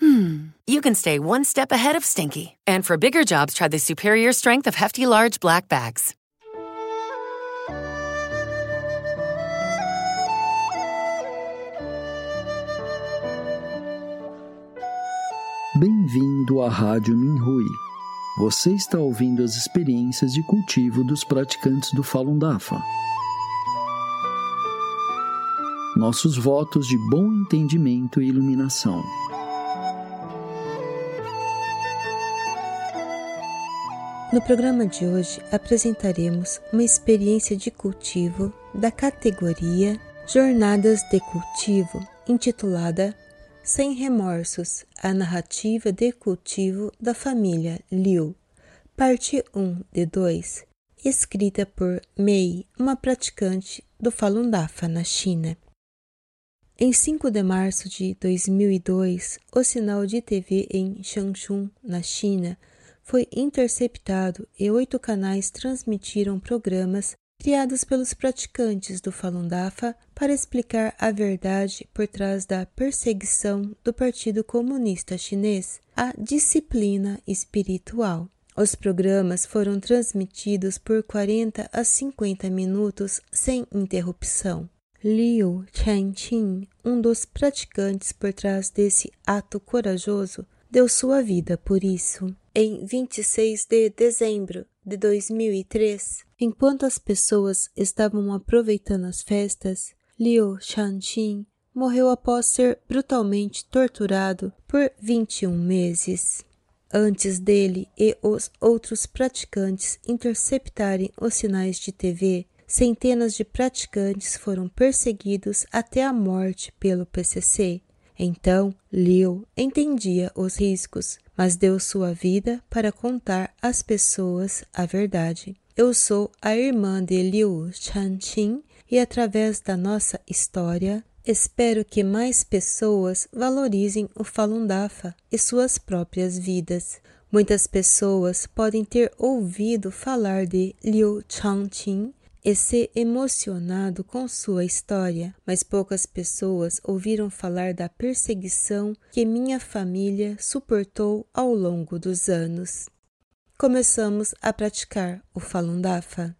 hmm, you can stay one step ahead of stinky. And for bigger jobs, try the superior strength of Hefty Large Black Bags. Bem-vindo à Rádio Minhui. Você está ouvindo as experiências de cultivo dos praticantes do Falun Dafa. Nossos votos de bom entendimento e iluminação. No programa de hoje apresentaremos uma experiência de cultivo da categoria Jornadas de Cultivo, intitulada Sem Remorsos A Narrativa de Cultivo da Família Liu, parte 1 de 2, escrita por Mei, uma praticante do Falun Dafa na China. Em 5 de março de 2002, o sinal de TV em Changchun, na China, foi interceptado e oito canais transmitiram programas criados pelos praticantes do Falun Dafa para explicar a verdade por trás da perseguição do Partido Comunista Chinês à disciplina espiritual. Os programas foram transmitidos por 40 a 50 minutos sem interrupção. Liu Chenqin, um dos praticantes por trás desse ato corajoso, deu sua vida por isso. Em 26 de dezembro de 2003, enquanto as pessoas estavam aproveitando as festas, Liu Shanxin morreu após ser brutalmente torturado por 21 meses. Antes dele e os outros praticantes interceptarem os sinais de TV, centenas de praticantes foram perseguidos até a morte pelo PCC. Então, Liu entendia os riscos, mas deu sua vida para contar às pessoas a verdade. Eu sou a irmã de Liu Chanqing e através da nossa história espero que mais pessoas valorizem o Falun Dafa e suas próprias vidas. Muitas pessoas podem ter ouvido falar de Liu Chanqing e ser emocionado com sua história, mas poucas pessoas ouviram falar da perseguição que minha família suportou ao longo dos anos. Começamos a praticar o Falun Dafa.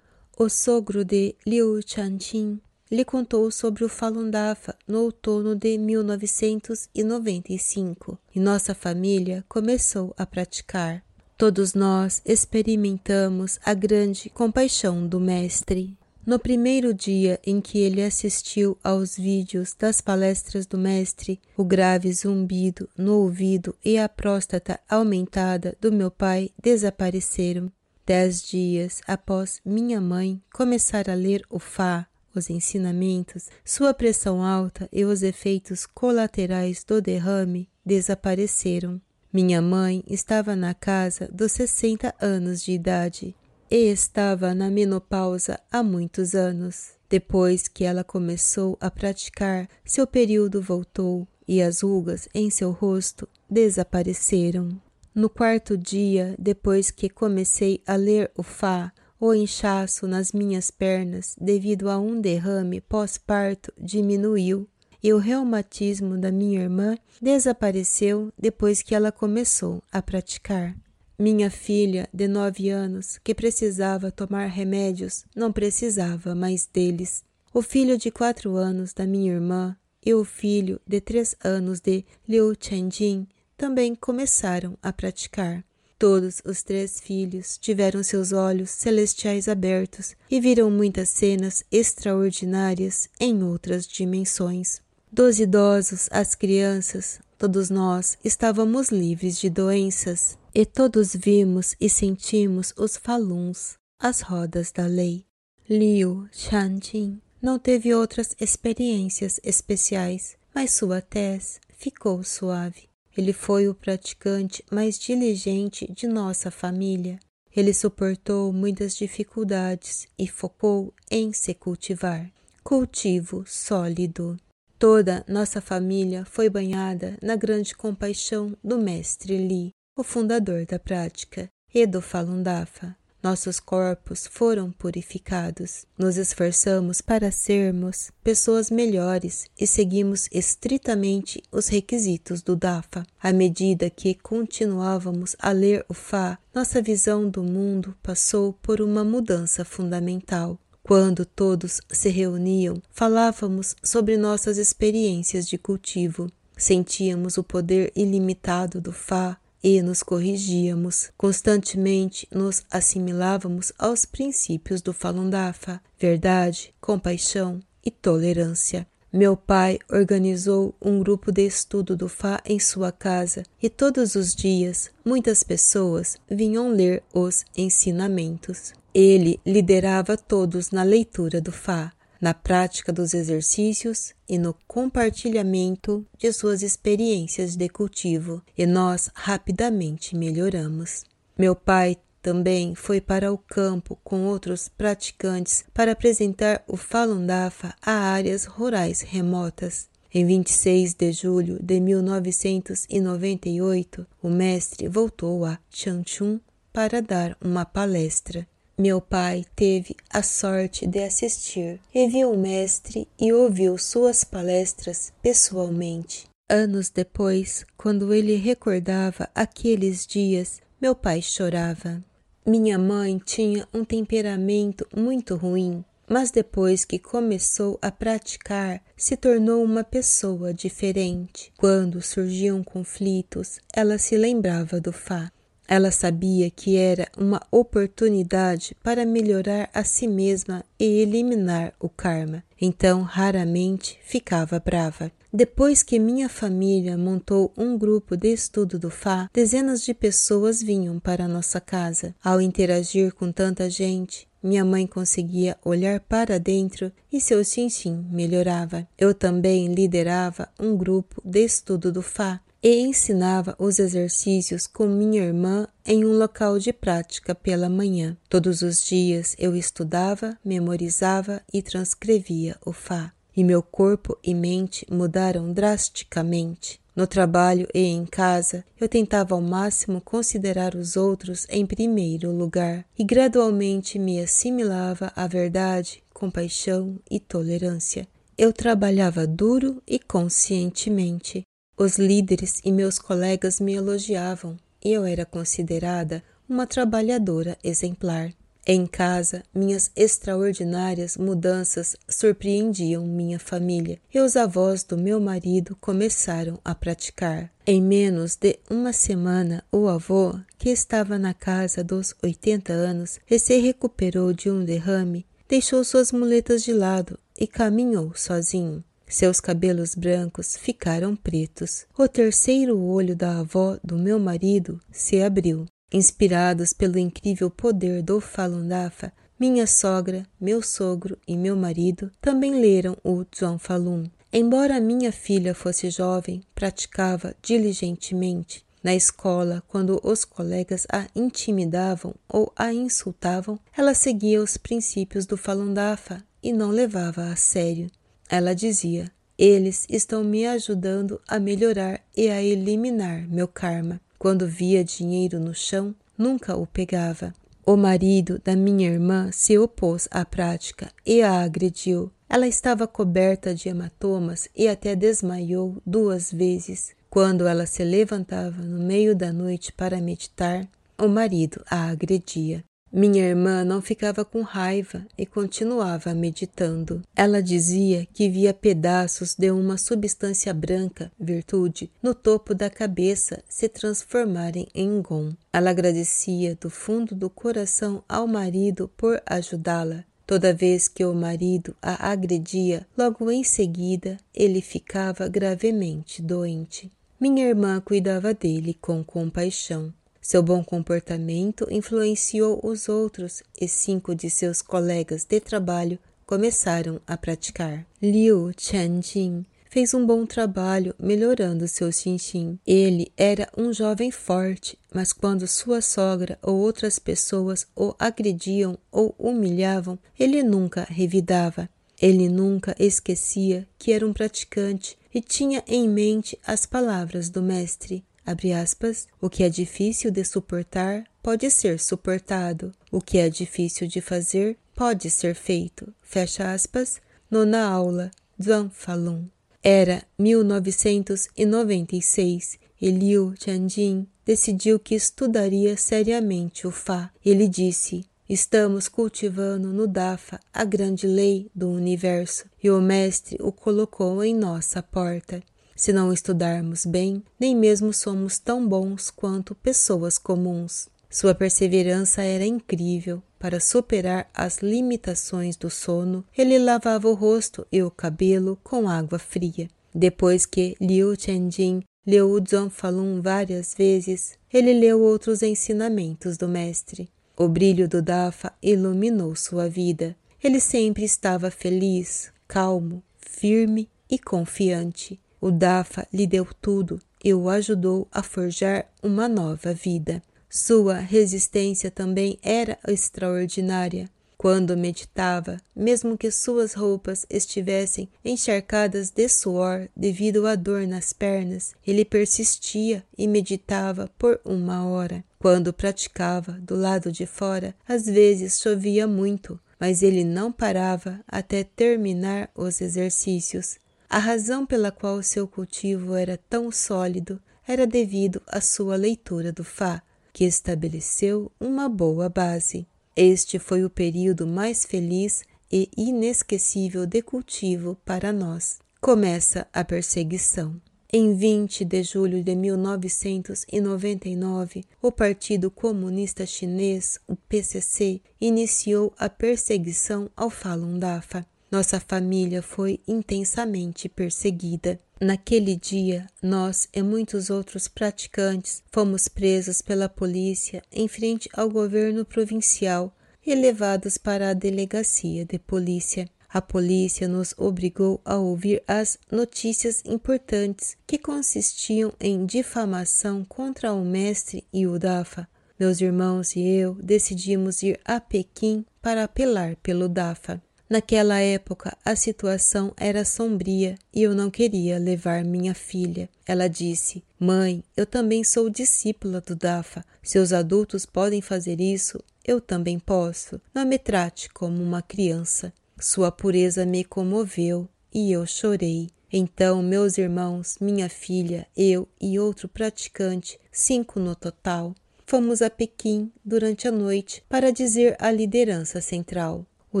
O sogro de Liu Chanqing lhe contou sobre o Falun Dafa no outono de 1995 e nossa família começou a praticar. Todos nós experimentamos a grande compaixão do Mestre. No primeiro dia em que ele assistiu aos vídeos das palestras do Mestre, o grave zumbido no ouvido e a próstata aumentada do meu pai desapareceram. Dez dias após minha mãe começar a ler o Fá, os ensinamentos, sua pressão alta e os efeitos colaterais do derrame desapareceram. Minha mãe estava na casa dos 60 anos de idade e estava na menopausa há muitos anos. Depois que ela começou a praticar, seu período voltou e as rugas em seu rosto desapareceram. No quarto dia, depois que comecei a ler o Fá, o inchaço nas minhas pernas, devido a um derrame pós-parto, diminuiu e o reumatismo da minha irmã desapareceu depois que ela começou a praticar. Minha filha, de nove anos, que precisava tomar remédios, não precisava mais deles. O filho de quatro anos da minha irmã e o filho de três anos de Liu Chenjin também começaram a praticar. Todos os três filhos tiveram seus olhos celestiais abertos e viram muitas cenas extraordinárias em outras dimensões. Dos idosos às crianças, todos nós estávamos livres de doenças e todos vimos e sentimos os faluns, as rodas da lei. Liu Shanjin não teve outras experiências especiais, mas sua tez ficou suave. Ele foi o praticante mais diligente de nossa família. Ele suportou muitas dificuldades e focou em se cultivar. Cultivo sólido. Toda nossa família foi banhada na grande compaixão do mestre Li, o fundador da prática, e do Falun Dafa. Nossos corpos foram purificados. Nos esforçamos para sermos pessoas melhores e seguimos estritamente os requisitos do DAFA. À medida que continuávamos a ler o Fá, nossa visão do mundo passou por uma mudança fundamental. Quando todos se reuniam, falávamos sobre nossas experiências de cultivo. Sentíamos o poder ilimitado do Fá e nos corrigíamos. Constantemente nos assimilávamos aos princípios do Falun Dafa, verdade, compaixão e tolerância. Meu pai organizou um grupo de estudo do Fá em sua casa e todos os dias muitas pessoas vinham ler os ensinamentos. Ele liderava todos na leitura do Fá na prática dos exercícios e no compartilhamento de suas experiências de cultivo, e nós rapidamente melhoramos. Meu pai também foi para o campo com outros praticantes para apresentar o Falun Dafa a áreas rurais remotas. Em 26 de julho de 1998, o mestre voltou a Changchun para dar uma palestra. Meu pai teve a sorte de assistir e viu o mestre e ouviu suas palestras pessoalmente. Anos depois, quando ele recordava aqueles dias, meu pai chorava. Minha mãe tinha um temperamento muito ruim, mas depois que começou a praticar, se tornou uma pessoa diferente. Quando surgiam conflitos, ela se lembrava do Fá. Ela sabia que era uma oportunidade para melhorar a si mesma e eliminar o karma, então raramente ficava brava. Depois que minha família montou um grupo de estudo do Fá, dezenas de pessoas vinham para nossa casa. Ao interagir com tanta gente, minha mãe conseguia olhar para dentro e seu sim-sim melhorava. Eu também liderava um grupo de estudo do Fá e ensinava os exercícios com minha irmã em um local de prática pela manhã. Todos os dias eu estudava, memorizava e transcrevia o Fá, e meu corpo e mente mudaram drasticamente. No trabalho e em casa, eu tentava ao máximo considerar os outros em primeiro lugar e gradualmente me assimilava à verdade, compaixão e tolerância. Eu trabalhava duro e conscientemente, os líderes e meus colegas me elogiavam e eu era considerada uma trabalhadora exemplar. Em casa, minhas extraordinárias mudanças surpreendiam minha família e os avós do meu marido começaram a praticar. Em menos de uma semana, o avô, que estava na casa dos 80 anos e se recuperou de um derrame, deixou suas muletas de lado e caminhou sozinho. Seus cabelos brancos ficaram pretos. O terceiro olho da avó do meu marido se abriu. Inspirados pelo incrível poder do Falun Dafa, minha sogra, meu sogro e meu marido também leram o Zhuang Falun. Embora minha filha fosse jovem, praticava diligentemente. Na escola, quando os colegas a intimidavam ou a insultavam, ela seguia os princípios do Falun Dafa e não levava a sério. Ela dizia: Eles estão me ajudando a melhorar e a eliminar meu karma. Quando via dinheiro no chão, nunca o pegava. O marido da minha irmã se opôs à prática e a agrediu. Ela estava coberta de hematomas e até desmaiou duas vezes. Quando ela se levantava no meio da noite para meditar, o marido a agredia. Minha irmã não ficava com raiva e continuava meditando. Ela dizia que via pedaços de uma substância branca, virtude, no topo da cabeça se transformarem em gon. Ela agradecia do fundo do coração ao marido por ajudá-la. Toda vez que o marido a agredia, logo em seguida ele ficava gravemente doente. Minha irmã cuidava dele com compaixão. Seu bom comportamento influenciou os outros e cinco de seus colegas de trabalho começaram a praticar. Liu Chenjing fez um bom trabalho melhorando seu chinchim. Ele era um jovem forte, mas quando sua sogra ou outras pessoas o agrediam ou humilhavam, ele nunca revidava. Ele nunca esquecia que era um praticante e tinha em mente as palavras do mestre. Aspas, o que é difícil de suportar pode ser suportado. O que é difícil de fazer pode ser feito. Fecha aspas. Nona aula. Zhuang Falun. Era 1996 e Liu Tianjin decidiu que estudaria seriamente o Fá. Ele disse: Estamos cultivando no Dafa a grande lei do universo e o Mestre o colocou em nossa porta. Se não estudarmos bem, nem mesmo somos tão bons quanto pessoas comuns. Sua perseverança era incrível. Para superar as limitações do sono, ele lavava o rosto e o cabelo com água fria. Depois que Liu Chenjin leu o Zhang Falun várias vezes, ele leu outros ensinamentos do mestre. O brilho do Dafa iluminou sua vida. Ele sempre estava feliz, calmo, firme e confiante. O Dafa lhe deu tudo e o ajudou a forjar uma nova vida. Sua resistência também era extraordinária. Quando meditava, mesmo que suas roupas estivessem encharcadas de suor devido à dor nas pernas, ele persistia e meditava por uma hora. Quando praticava do lado de fora, às vezes chovia muito, mas ele não parava até terminar os exercícios. A razão pela qual seu cultivo era tão sólido era devido à sua leitura do Fá que estabeleceu uma boa base. Este foi o período mais feliz e inesquecível de cultivo para nós. Começa a perseguição. Em 20 de julho de 1999, o Partido Comunista Chinês, o PCC, iniciou a perseguição ao Falun Dafa. Nossa família foi intensamente perseguida. Naquele dia, nós e muitos outros praticantes fomos presos pela polícia em frente ao governo provincial e levados para a delegacia de polícia. A polícia nos obrigou a ouvir as notícias importantes que consistiam em difamação contra o mestre e o Dafa. Meus irmãos e eu decidimos ir a Pequim para apelar pelo Dafa. Naquela época a situação era sombria e eu não queria levar minha filha. Ela disse: Mãe, eu também sou discípula do Dafa. Se os adultos podem fazer isso, eu também posso. Não me trate como uma criança. Sua pureza me comoveu e eu chorei. Então, meus irmãos, minha filha, eu e outro praticante, cinco no total, fomos a Pequim durante a noite para dizer à liderança central: o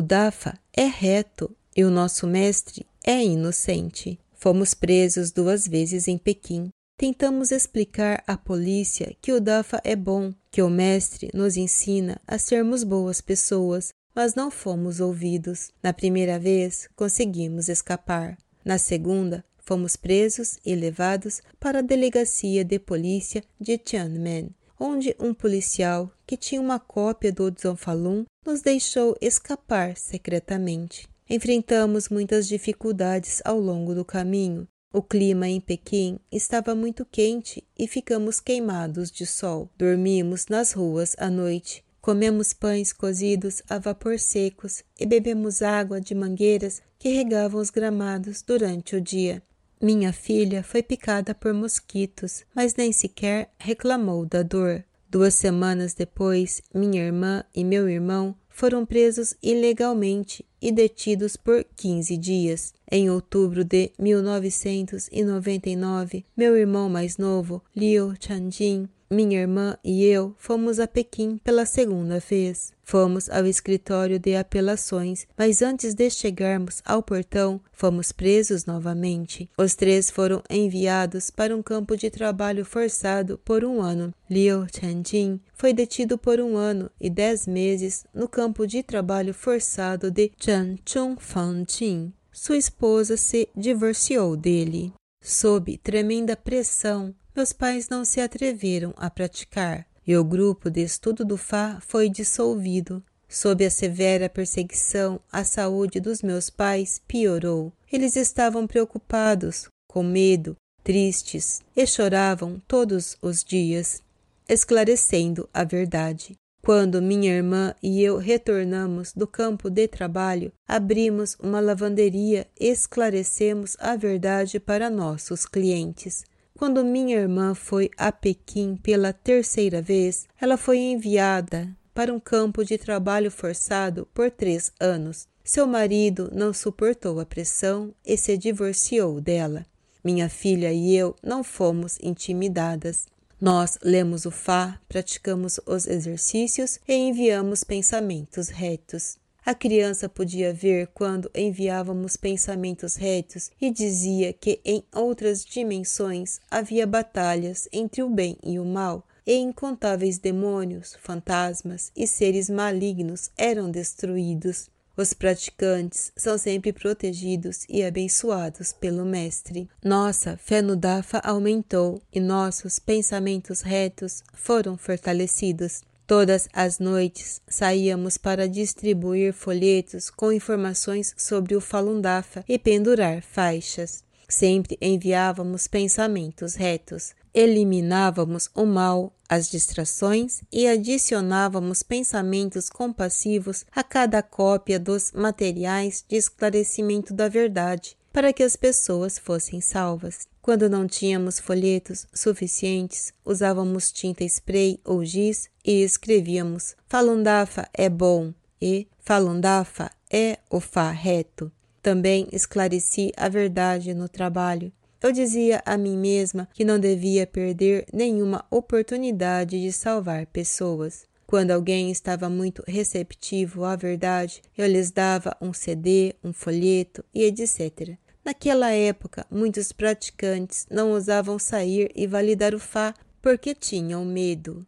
Dafa é reto e o nosso mestre é inocente. Fomos presos duas vezes em Pequim. Tentamos explicar à polícia que o Dafa é bom, que o mestre nos ensina a sermos boas pessoas, mas não fomos ouvidos. Na primeira vez, conseguimos escapar. Na segunda, fomos presos e levados para a delegacia de polícia de Tiananmen onde um policial que tinha uma cópia do Falun nos deixou escapar secretamente. Enfrentamos muitas dificuldades ao longo do caminho. O clima em Pequim estava muito quente e ficamos queimados de sol. Dormimos nas ruas à noite. Comemos pães cozidos a vapor secos e bebemos água de mangueiras que regavam os gramados durante o dia. Minha filha foi picada por mosquitos, mas nem sequer reclamou da dor. Duas semanas depois, minha irmã e meu irmão foram presos ilegalmente e detidos por 15 dias. Em outubro de 1999, meu irmão mais novo, Liu Chanjin, minha irmã e eu fomos a Pequim pela segunda vez. Fomos ao escritório de apelações, mas antes de chegarmos ao portão, fomos presos novamente. Os três foram enviados para um campo de trabalho forçado por um ano. Liu Chenjin foi detido por um ano e dez meses no campo de trabalho forçado de Changchun Fangjin. Sua esposa se divorciou dele. Sob tremenda pressão, meus pais não se atreveram a praticar e o grupo de estudo do Fá foi dissolvido. Sob a severa perseguição, a saúde dos meus pais piorou. Eles estavam preocupados, com medo, tristes, e choravam todos os dias, esclarecendo a verdade. Quando minha irmã e eu retornamos do campo de trabalho, abrimos uma lavanderia e esclarecemos a verdade para nossos clientes. Quando minha irmã foi a Pequim pela terceira vez, ela foi enviada para um campo de trabalho forçado por três anos. Seu marido não suportou a pressão e se divorciou dela. Minha filha e eu não fomos intimidadas. Nós lemos o Fá, praticamos os exercícios e enviamos pensamentos retos. A criança podia ver quando enviávamos pensamentos retos e dizia que em outras dimensões havia batalhas entre o bem e o mal, e incontáveis demônios, fantasmas e seres malignos eram destruídos. Os praticantes são sempre protegidos e abençoados pelo Mestre. Nossa fé no Dafa aumentou e nossos pensamentos retos foram fortalecidos. Todas as noites saíamos para distribuir folhetos com informações sobre o Falun Dafa e pendurar faixas. Sempre enviávamos pensamentos retos, eliminávamos o mal, as distrações e adicionávamos pensamentos compassivos a cada cópia dos materiais de esclarecimento da verdade, para que as pessoas fossem salvas. Quando não tínhamos folhetos suficientes, usávamos tinta spray ou giz e escrevíamos Falundafa é bom e Falundafa é o Fá reto. Também esclareci a verdade no trabalho. Eu dizia a mim mesma que não devia perder nenhuma oportunidade de salvar pessoas. Quando alguém estava muito receptivo à verdade, eu lhes dava um CD, um folheto e etc. Naquela época, muitos praticantes não ousavam sair e validar o Fá porque tinham medo.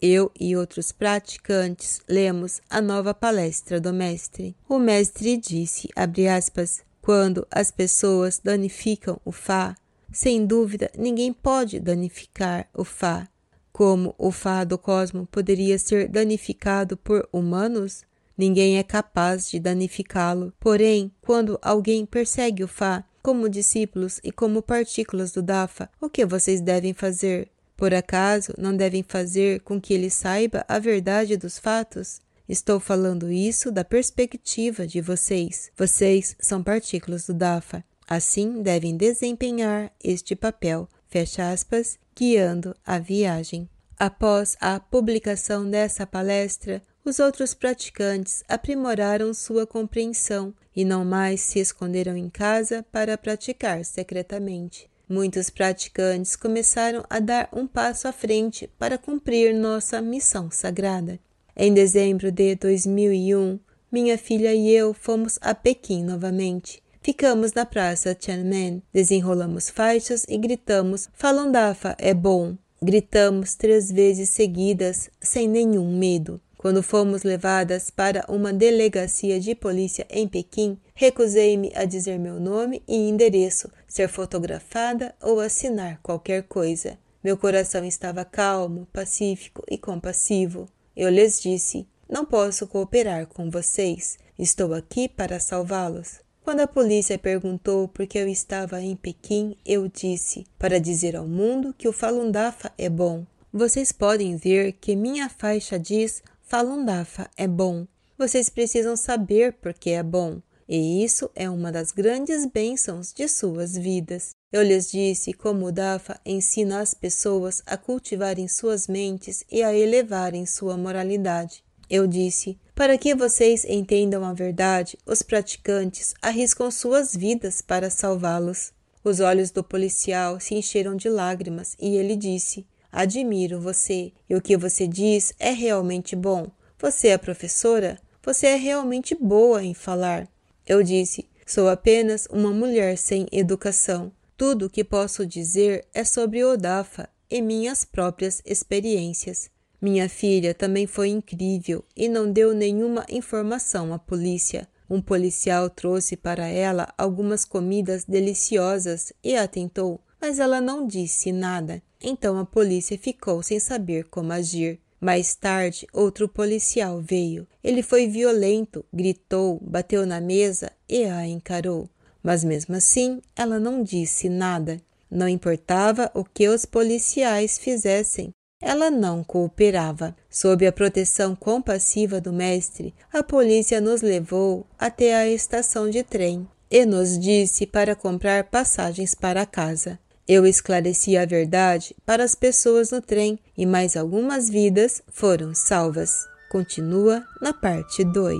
Eu e outros praticantes lemos a nova palestra do mestre. O mestre disse, aspas, quando as pessoas danificam o Fá, sem dúvida ninguém pode danificar o Fá. Como o Fá do cosmo poderia ser danificado por humanos? Ninguém é capaz de danificá-lo. Porém, quando alguém persegue o Fá, como discípulos e como partículas do Dafa, o que vocês devem fazer? Por acaso não devem fazer com que ele saiba a verdade dos fatos? Estou falando isso da perspectiva de vocês. Vocês são partículas do Dafa. Assim devem desempenhar este papel. Fecha aspas, guiando a viagem. Após a publicação dessa palestra, os outros praticantes aprimoraram sua compreensão e não mais se esconderam em casa para praticar secretamente. Muitos praticantes começaram a dar um passo à frente para cumprir nossa missão sagrada. Em dezembro de 2001, minha filha e eu fomos a Pequim novamente. Ficamos na praça Tiananmen, desenrolamos faixas e gritamos: Falun Dafa é bom! Gritamos três vezes seguidas, sem nenhum medo. Quando fomos levadas para uma delegacia de polícia em Pequim, recusei-me a dizer meu nome e endereço, ser fotografada ou assinar qualquer coisa. Meu coração estava calmo, pacífico e compassivo. Eu lhes disse: Não posso cooperar com vocês. Estou aqui para salvá-los. Quando a polícia perguntou por que eu estava em Pequim, eu disse: Para dizer ao mundo que o Falun Dafa é bom. Vocês podem ver que minha faixa diz Falun Dafa é bom. Vocês precisam saber por que é bom. E isso é uma das grandes bênçãos de suas vidas. Eu lhes disse como o Dafa ensina as pessoas a cultivarem suas mentes e a elevarem sua moralidade. Eu disse: para que vocês entendam a verdade, os praticantes arriscam suas vidas para salvá-los. Os olhos do policial se encheram de lágrimas e ele disse: Admiro você, e o que você diz é realmente bom. Você é professora? Você é realmente boa em falar. Eu disse: Sou apenas uma mulher sem educação. Tudo o que posso dizer é sobre Odafa e minhas próprias experiências. Minha filha também foi incrível e não deu nenhuma informação à polícia. Um policial trouxe para ela algumas comidas deliciosas e a tentou, mas ela não disse nada. Então a polícia ficou sem saber como agir. Mais tarde, outro policial veio. Ele foi violento, gritou, bateu na mesa e a encarou. Mas mesmo assim, ela não disse nada. Não importava o que os policiais fizessem, ela não cooperava. Sob a proteção compassiva do mestre, a polícia nos levou até a estação de trem e nos disse para comprar passagens para casa. Eu esclareci a verdade para as pessoas no trem e mais algumas vidas foram salvas. Continua na parte 2.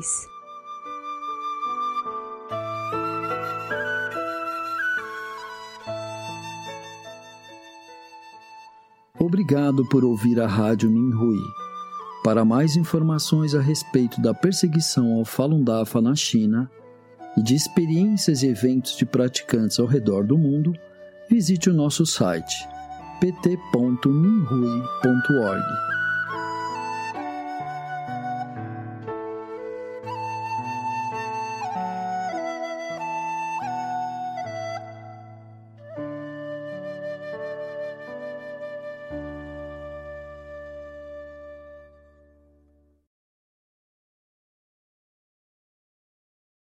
Obrigado por ouvir a Rádio Minhui. Para mais informações a respeito da perseguição ao Falun Dafa na China e de experiências e eventos de praticantes ao redor do mundo, visite o nosso site pt.minhui.org.